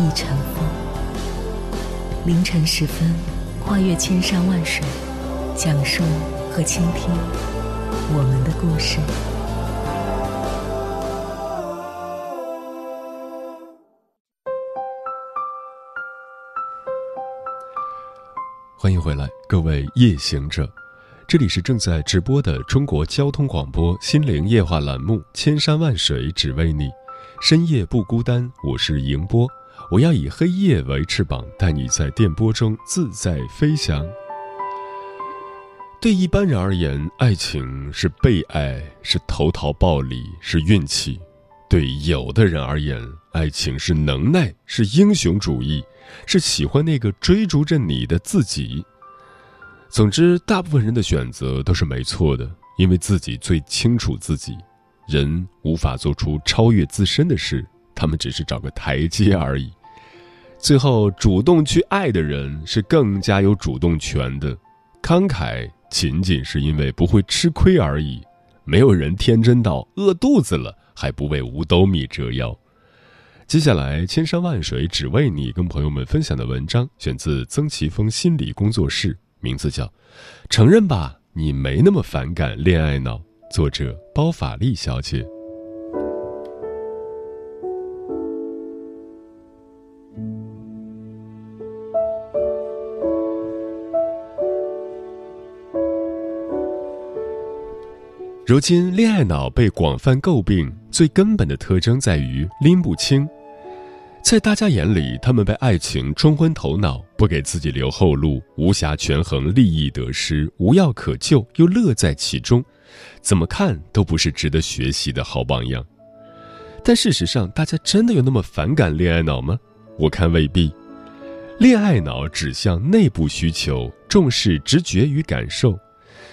一尘风，凌晨时分，跨越千山万水，讲述和倾听我们的故事。欢迎回来，各位夜行者，这里是正在直播的中国交通广播心灵夜话栏目《千山万水只为你》，深夜不孤单，我是迎波。我要以黑夜为翅膀，带你在电波中自在飞翔。对一般人而言，爱情是被爱，是投桃报李，是运气；对有的人而言，爱情是能耐，是英雄主义，是喜欢那个追逐着你的自己。总之，大部分人的选择都是没错的，因为自己最清楚自己。人无法做出超越自身的事，他们只是找个台阶而已。最后，主动去爱的人是更加有主动权的。慷慨仅仅是因为不会吃亏而已。没有人天真到饿肚子了还不为五斗米折腰。接下来，千山万水只为你，跟朋友们分享的文章选自曾奇峰心理工作室，名字叫《承认吧，你没那么反感恋爱脑》，作者包法利小姐。如今，恋爱脑被广泛诟病，最根本的特征在于拎不清。在大家眼里，他们被爱情冲昏头脑，不给自己留后路，无暇权衡利益得失，无药可救，又乐在其中，怎么看都不是值得学习的好榜样。但事实上，大家真的有那么反感恋爱脑吗？我看未必。恋爱脑指向内部需求，重视直觉与感受，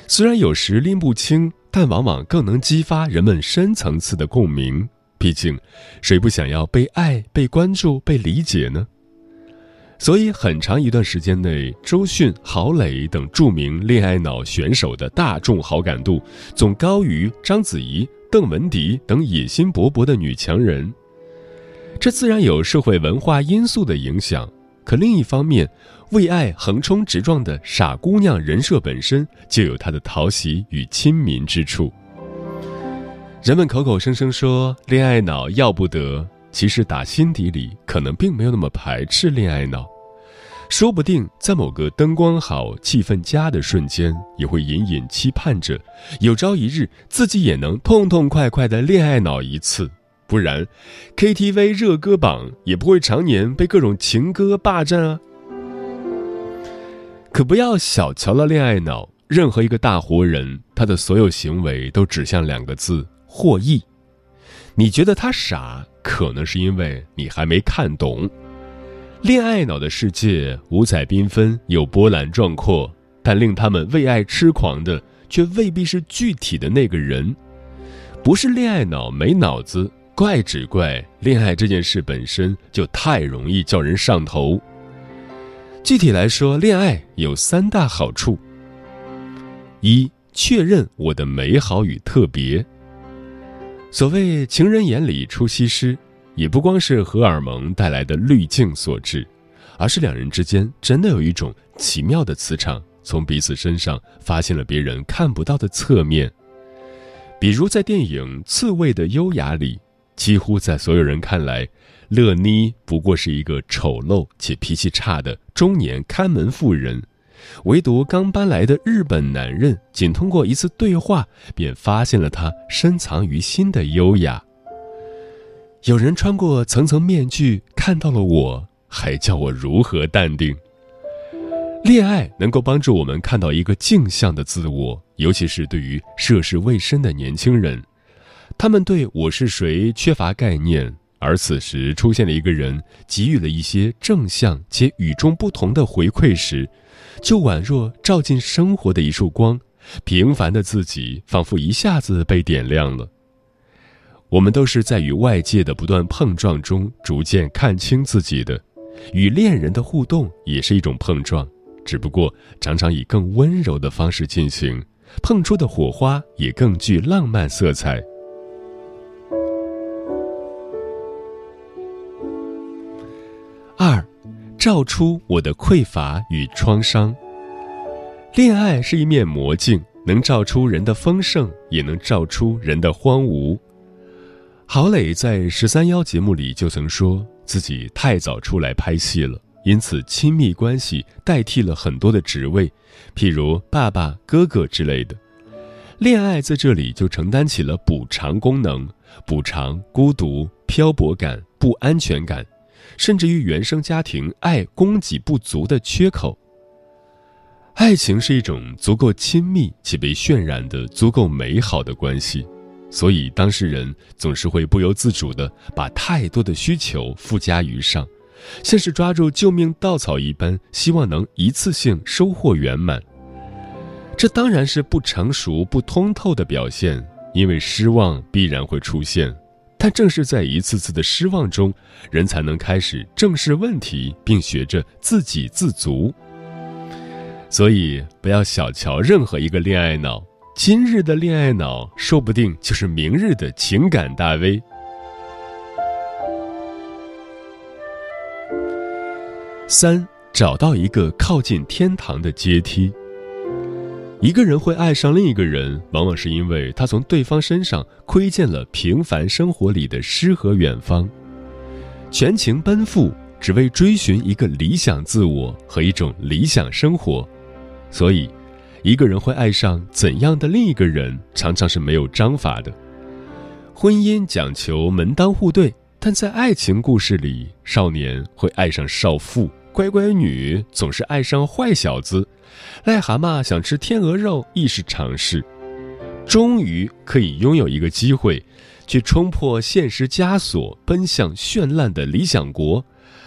虽然有时拎不清。但往往更能激发人们深层次的共鸣。毕竟，谁不想要被爱、被关注、被理解呢？所以，很长一段时间内，周迅、郝蕾等著名恋爱脑选手的大众好感度总高于章子怡、邓文迪等野心勃勃的女强人。这自然有社会文化因素的影响。可另一方面，为爱横冲直撞的傻姑娘人设本身就有她的讨喜与亲民之处。人们口口声声说恋爱脑要不得，其实打心底里可能并没有那么排斥恋爱脑，说不定在某个灯光好、气氛佳的瞬间，也会隐隐期盼着，有朝一日自己也能痛痛快快的恋爱脑一次。不然，KTV 热歌榜也不会常年被各种情歌霸占啊！可不要小瞧了恋爱脑，任何一个大活人，他的所有行为都指向两个字：获益。你觉得他傻，可能是因为你还没看懂。恋爱脑的世界五彩缤纷，有波澜壮阔，但令他们为爱痴狂的，却未必是具体的那个人，不是恋爱脑没脑子。怪只怪恋爱这件事本身就太容易叫人上头。具体来说，恋爱有三大好处：一、确认我的美好与特别。所谓“情人眼里出西施”，也不光是荷尔蒙带来的滤镜所致，而是两人之间真的有一种奇妙的磁场，从彼此身上发现了别人看不到的侧面。比如在电影《刺猬的优雅》里。几乎在所有人看来，乐妮不过是一个丑陋且脾气差的中年看门妇人，唯独刚搬来的日本男人，仅通过一次对话便发现了她深藏于心的优雅。有人穿过层层面具看到了我，还叫我如何淡定？恋爱能够帮助我们看到一个镜像的自我，尤其是对于涉世未深的年轻人。他们对我是谁缺乏概念，而此时出现了一个人，给予了一些正向且与众不同的回馈时，就宛若照进生活的一束光，平凡的自己仿佛一下子被点亮了。我们都是在与外界的不断碰撞中逐渐看清自己的，与恋人的互动也是一种碰撞，只不过常常以更温柔的方式进行，碰出的火花也更具浪漫色彩。照出我的匮乏与创伤。恋爱是一面魔镜，能照出人的丰盛，也能照出人的荒芜。郝蕾在十三幺节目里就曾说自己太早出来拍戏了，因此亲密关系代替了很多的职位，譬如爸爸、哥哥之类的。恋爱在这里就承担起了补偿功能，补偿孤独、漂泊感、不安全感，甚至于原生家庭爱供给不足的缺口。爱情是一种足够亲密且被渲染的足够美好的关系。所以，当事人总是会不由自主地把太多的需求附加于上，像是抓住救命稻草一般，希望能一次性收获圆满。这当然是不成熟、不通透的表现，因为失望必然会出现。但正是在一次次的失望中，人才能开始正视问题，并学着自给自足。所以，不要小瞧任何一个恋爱脑。今日的恋爱脑，说不定就是明日的情感大 V。三，找到一个靠近天堂的阶梯。一个人会爱上另一个人，往往是因为他从对方身上窥见了平凡生活里的诗和远方，全情奔赴，只为追寻一个理想自我和一种理想生活，所以。一个人会爱上怎样的另一个人，常常是没有章法的。婚姻讲求门当户对，但在爱情故事里，少年会爱上少妇，乖乖女总是爱上坏小子，癞蛤蟆想吃天鹅肉亦是常事。终于可以拥有一个机会，去冲破现实枷锁，奔向绚烂的理想国，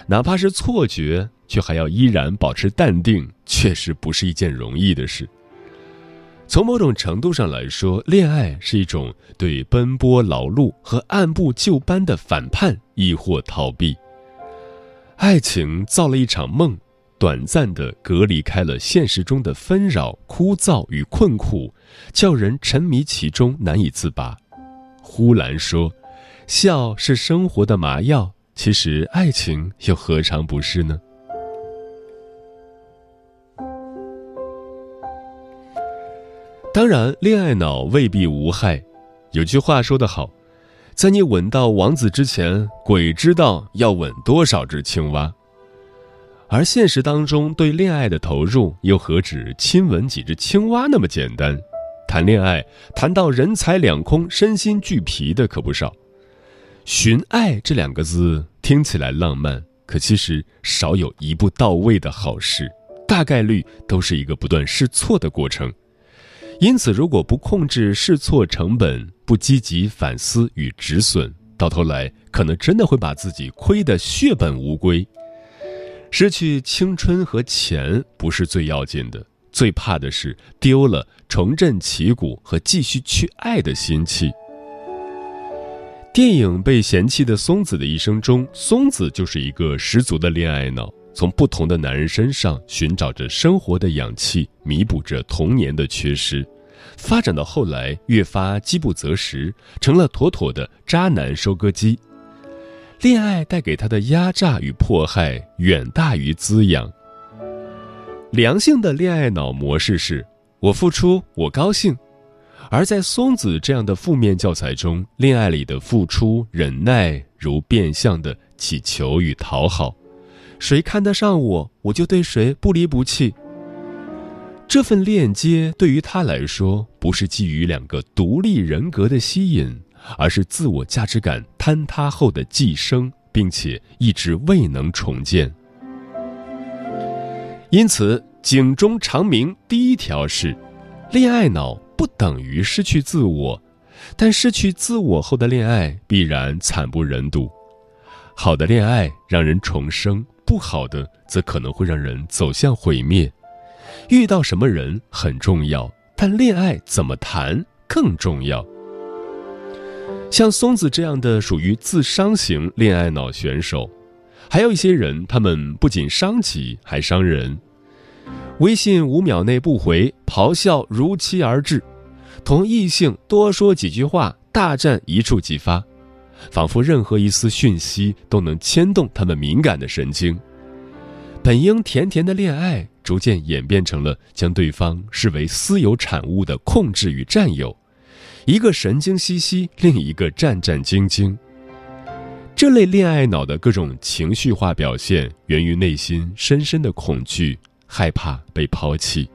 哪怕是错觉，却还要依然保持淡定，确实不是一件容易的事。从某种程度上来说，恋爱是一种对奔波劳碌和按部就班的反叛，亦或逃避。爱情造了一场梦，短暂的隔离开了现实中的纷扰、枯燥与困苦，叫人沉迷其中难以自拔。呼兰说：“笑是生活的麻药。”其实，爱情又何尝不是呢？当然，恋爱脑未必无害。有句话说得好，在你吻到王子之前，鬼知道要吻多少只青蛙。而现实当中对恋爱的投入，又何止亲吻几只青蛙那么简单？谈恋爱谈到人财两空、身心俱疲的可不少。寻爱这两个字听起来浪漫，可其实少有一步到位的好事，大概率都是一个不断试错的过程。因此，如果不控制试错成本，不积极反思与止损，到头来可能真的会把自己亏得血本无归。失去青春和钱不是最要紧的，最怕的是丢了重振旗鼓和继续去爱的心气。电影《被嫌弃的松子的一生》中，松子就是一个十足的恋爱脑，从不同的男人身上寻找着生活的氧气，弥补着童年的缺失。发展到后来，越发饥不择食，成了妥妥的渣男收割机。恋爱带给他的压榨与迫害，远大于滋养。良性的恋爱脑模式是：我付出，我高兴。而在松子这样的负面教材中，恋爱里的付出、忍耐，如变相的乞求与讨好。谁看得上我，我就对谁不离不弃。这份链接对于他来说，不是基于两个独立人格的吸引，而是自我价值感坍塌后的寄生，并且一直未能重建。因此，警钟长鸣，第一条是：恋爱脑不等于失去自我，但失去自我后的恋爱必然惨不忍睹。好的恋爱让人重生，不好的则可能会让人走向毁灭。遇到什么人很重要，但恋爱怎么谈更重要。像松子这样的属于自伤型恋爱脑选手，还有一些人，他们不仅伤己还伤人。微信五秒内不回，咆哮如期而至，同异性多说几句话，大战一触即发，仿佛任何一丝讯息都能牵动他们敏感的神经。本应甜甜的恋爱，逐渐演变成了将对方视为私有产物的控制与占有。一个神经兮兮，另一个战战兢兢。这类恋爱脑的各种情绪化表现，源于内心深深的恐惧，害怕被抛弃。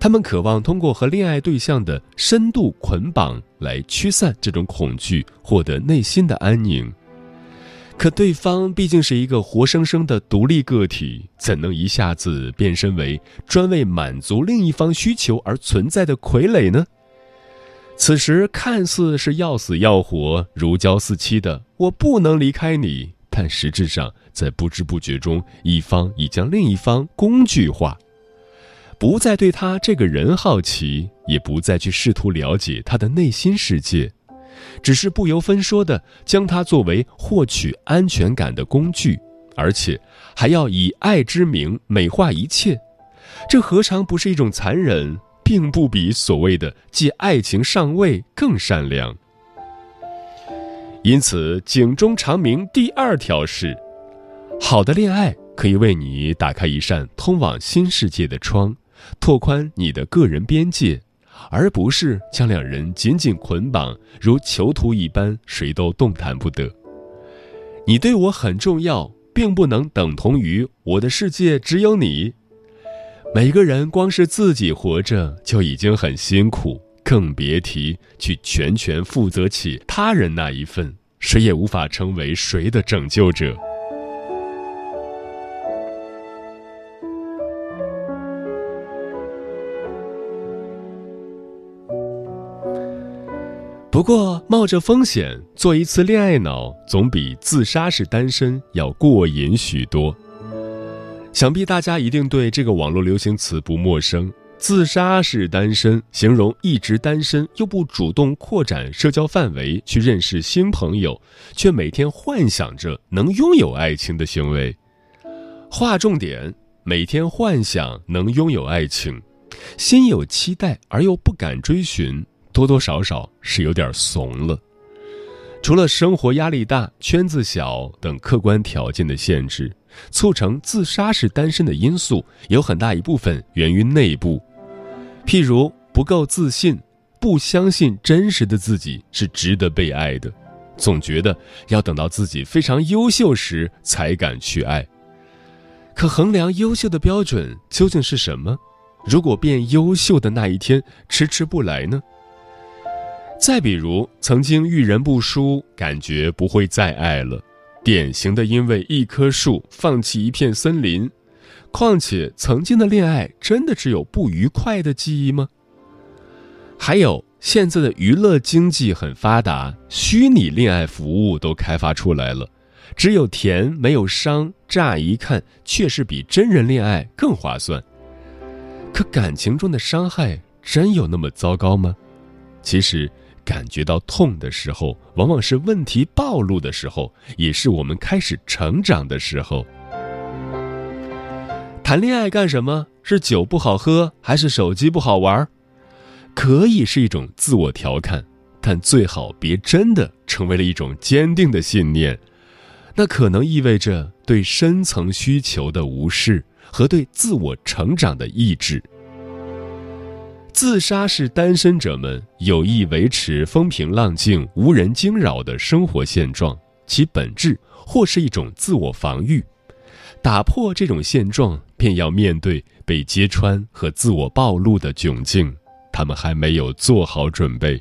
他们渴望通过和恋爱对象的深度捆绑来驱散这种恐惧，获得内心的安宁。可对方毕竟是一个活生生的独立个体，怎能一下子变身为专为满足另一方需求而存在的傀儡呢？此时看似是要死要活、如胶似漆的，我不能离开你，但实质上在不知不觉中，一方已将另一方工具化，不再对他这个人好奇，也不再去试图了解他的内心世界，只是不由分说的将他作为获取安全感的工具，而且还要以爱之名美化一切，这何尝不是一种残忍？并不比所谓的借爱情上位更善良。因此，警钟长鸣第二条是：好的恋爱可以为你打开一扇通往新世界的窗，拓宽你的个人边界，而不是将两人紧紧捆绑，如囚徒一般，谁都动弹不得。你对我很重要，并不能等同于我的世界只有你。每个人光是自己活着就已经很辛苦，更别提去全权负责起他人那一份，谁也无法成为谁的拯救者。不过，冒着风险做一次恋爱脑，总比自杀式单身要过瘾许多。想必大家一定对这个网络流行词不陌生，“自杀式单身”形容一直单身又不主动扩展社交范围去认识新朋友，却每天幻想着能拥有爱情的行为。划重点：每天幻想能拥有爱情，心有期待而又不敢追寻，多多少少是有点怂了。除了生活压力大、圈子小等客观条件的限制，促成自杀式单身的因素有很大一部分源于内部，譬如不够自信，不相信真实的自己是值得被爱的，总觉得要等到自己非常优秀时才敢去爱。可衡量优秀的标准究竟是什么？如果变优秀的那一天迟迟不来呢？再比如，曾经遇人不淑，感觉不会再爱了，典型的因为一棵树放弃一片森林。况且，曾经的恋爱真的只有不愉快的记忆吗？还有，现在的娱乐经济很发达，虚拟恋爱服务都开发出来了，只有甜没有伤，乍一看确实比真人恋爱更划算。可感情中的伤害真有那么糟糕吗？其实。感觉到痛的时候，往往是问题暴露的时候，也是我们开始成长的时候。谈恋爱干什么？是酒不好喝，还是手机不好玩？可以是一种自我调侃，但最好别真的成为了一种坚定的信念。那可能意味着对深层需求的无视和对自我成长的抑制。自杀式单身者们有意维持风平浪静、无人惊扰的生活现状，其本质或是一种自我防御。打破这种现状，便要面对被揭穿和自我暴露的窘境。他们还没有做好准备，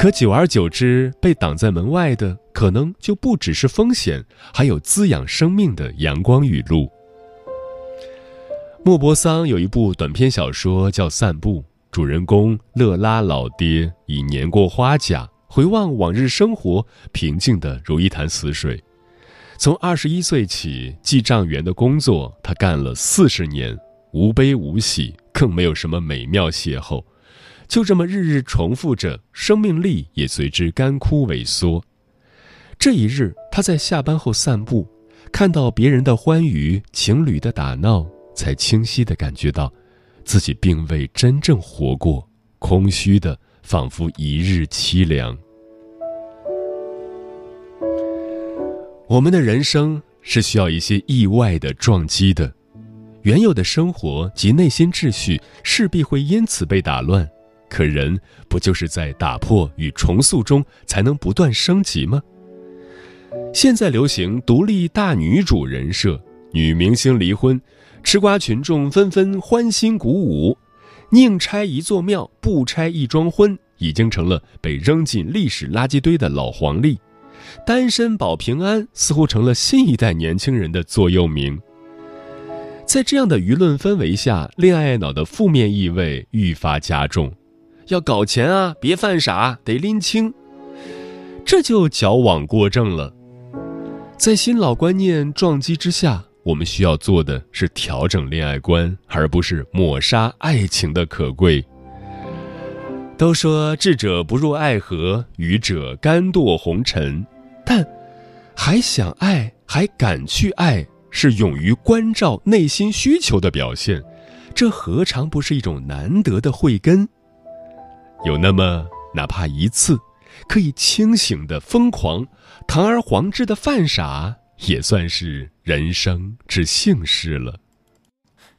可久而久之，被挡在门外的可能就不只是风险，还有滋养生命的阳光雨露。莫泊桑有一部短篇小说叫《散步》，主人公乐拉老爹已年过花甲，回望往日生活，平静的如一潭死水。从二十一岁起，记账员的工作他干了四十年，无悲无喜，更没有什么美妙邂逅，就这么日日重复着，生命力也随之干枯萎缩。这一日，他在下班后散步，看到别人的欢愉，情侣的打闹，才清晰地感觉到，自己并未真正活过，空虚的仿佛一日凄凉。我们的人生是需要一些意外的撞击的，原有的生活及内心秩序势必会因此被打乱。可人不就是在打破与重塑中才能不断升级吗？现在流行独立大女主人设，女明星离婚，吃瓜群众纷纷欢欣鼓舞，宁拆一座庙不拆一桩婚，已经成了被扔进历史垃圾堆的老黄历。单身保平安似乎成了新一代年轻人的座右铭。在这样的舆论氛围下，恋爱脑的负面意味愈发加重。要搞钱啊，别犯傻，得拎清。这就矫枉过正了。在新老观念撞击之下，我们需要做的是调整恋爱观，而不是抹杀爱情的可贵。都说智者不入爱河，愚者甘堕红尘。但，还想爱，还敢去爱，是勇于关照内心需求的表现，这何尝不是一种难得的慧根？有那么哪怕一次，可以清醒的疯狂，堂而皇之的犯傻，也算是人生之幸事了。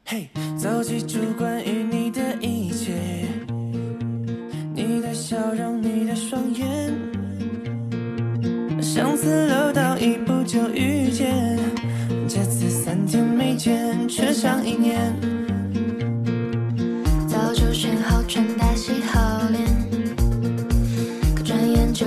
嘿，早记住关于你的一切，你的笑容，你的双眼。相似楼道一步就遇见，这次三天没见，却像一年。早就选好穿搭，洗好脸，可转眼就。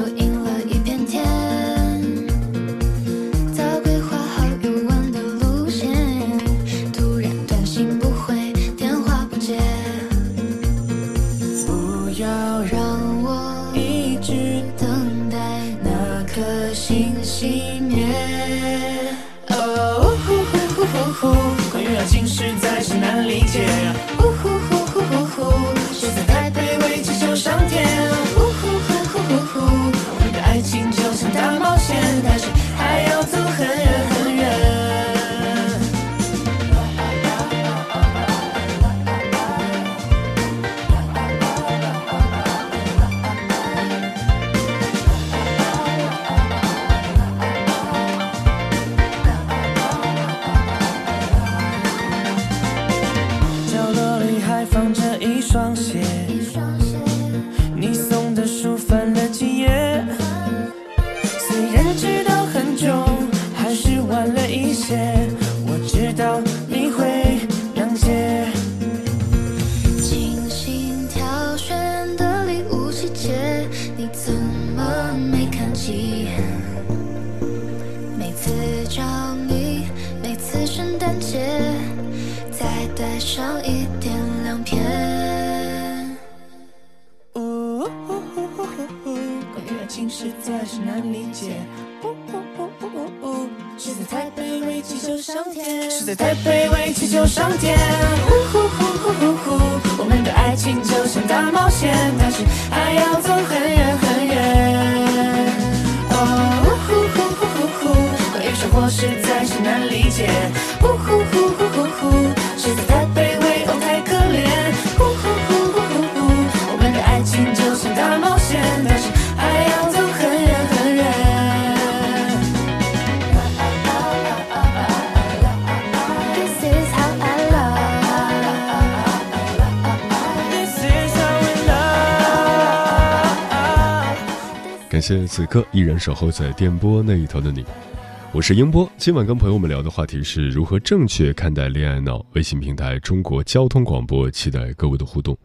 天谢此刻依然守候在电波那一头的你，我是英波。今晚跟朋友们聊的话题是如何正确看待恋爱脑。微信平台中国交通广播，期待各位的互动。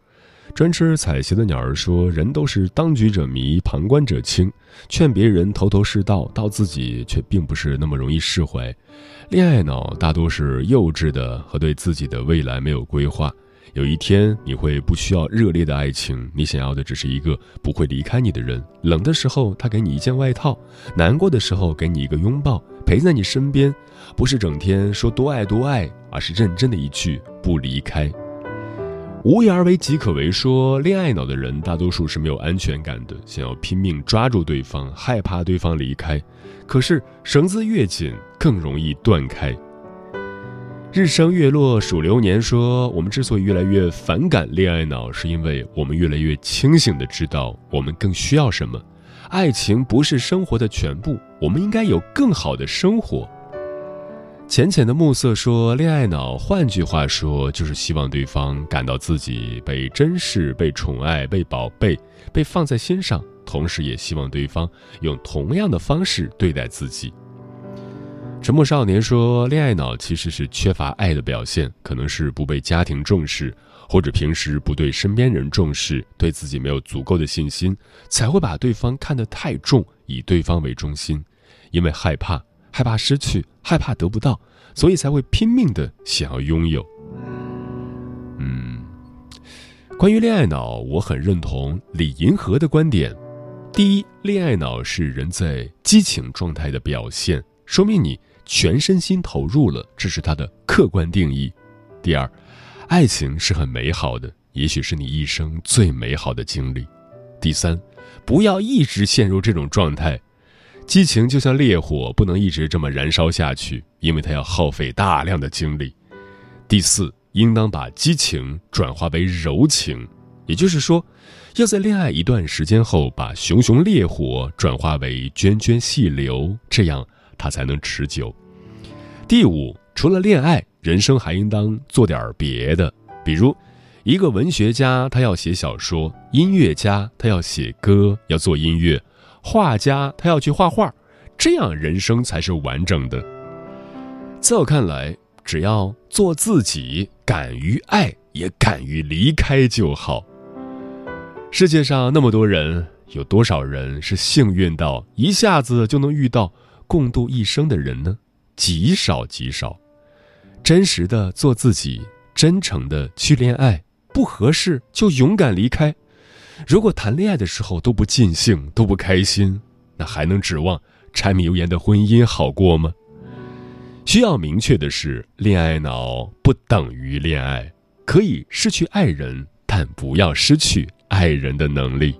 专吃彩旗的鸟儿说：“人都是当局者迷，旁观者清。劝别人头头是道，到自己却并不是那么容易释怀。恋爱脑大多是幼稚的和对自己的未来没有规划。”有一天你会不需要热烈的爱情，你想要的只是一个不会离开你的人。冷的时候他给你一件外套，难过的时候给你一个拥抱，陪在你身边，不是整天说多爱多爱，而是认真的一句不离开。无言而为即可为，说恋爱脑的人大多数是没有安全感的，想要拼命抓住对方，害怕对方离开。可是绳子越紧，更容易断开。日升月落数流年，说我们之所以越来越反感恋爱脑，是因为我们越来越清醒的知道我们更需要什么。爱情不是生活的全部，我们应该有更好的生活。浅浅的暮色说：“恋爱脑，换句话说，就是希望对方感到自己被珍视、被宠爱、被宝贝、被放在心上，同时也希望对方用同样的方式对待自己。”沉默少年说：“恋爱脑其实是缺乏爱的表现，可能是不被家庭重视，或者平时不对身边人重视，对自己没有足够的信心，才会把对方看得太重，以对方为中心，因为害怕，害怕失去，害怕得不到，所以才会拼命的想要拥有。”嗯，关于恋爱脑，我很认同李银河的观点：第一，恋爱脑是人在激情状态的表现，说明你。全身心投入了，这是他的客观定义。第二，爱情是很美好的，也许是你一生最美好的经历。第三，不要一直陷入这种状态，激情就像烈火，不能一直这么燃烧下去，因为它要耗费大量的精力。第四，应当把激情转化为柔情，也就是说，要在恋爱一段时间后，把熊熊烈火转化为涓涓细流，这样。它才能持久。第五，除了恋爱，人生还应当做点别的，比如，一个文学家他要写小说，音乐家他要写歌，要做音乐，画家他要去画画，这样人生才是完整的。在我看来，只要做自己，敢于爱，也敢于离开就好。世界上那么多人，有多少人是幸运到一下子就能遇到？共度一生的人呢，极少极少。真实的做自己，真诚的去恋爱，不合适就勇敢离开。如果谈恋爱的时候都不尽兴，都不开心，那还能指望柴米油盐的婚姻好过吗？需要明确的是，恋爱脑不等于恋爱，可以失去爱人，但不要失去爱人的能力。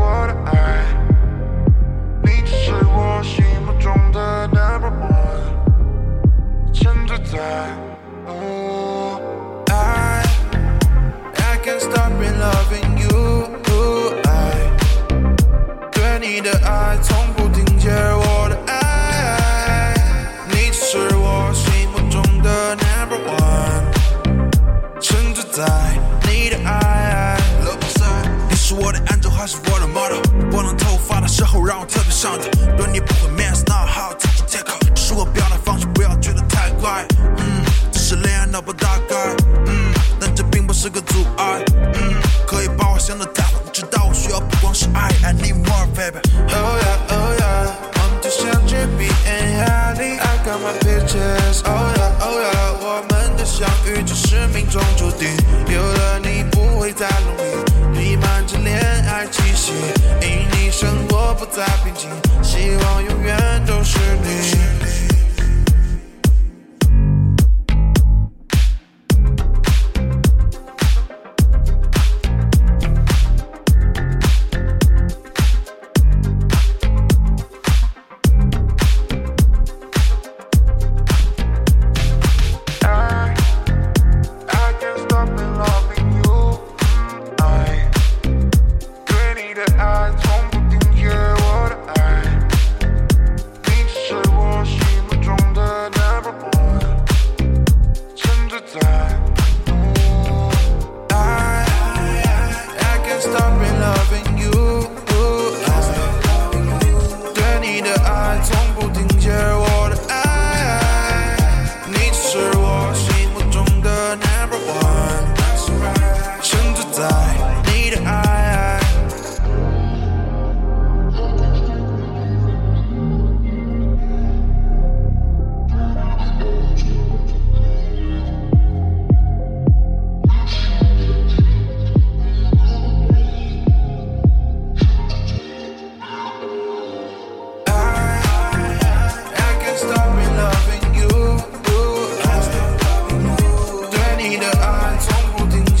对，你不会 man，那好，找个借口。是我表达方式，不要觉得太怪。嗯，只是恋爱脑不大概。嗯，但这并不是个阻碍。嗯，可以把我想得太坏。你知道我需要不光是爱，I need more baby。Oh yeah，Oh yeah，我们就像 G B and H D，I got my pictures。Oh yeah，Oh yeah，我们的相遇就是命中注定。在平静，希望永远都是你。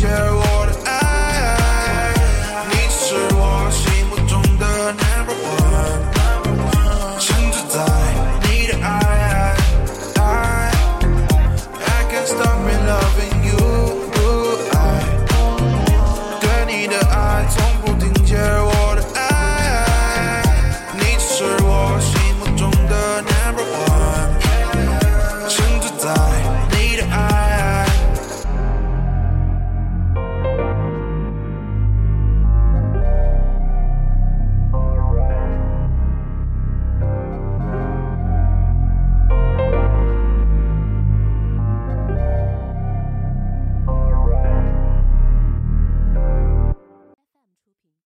Yeah.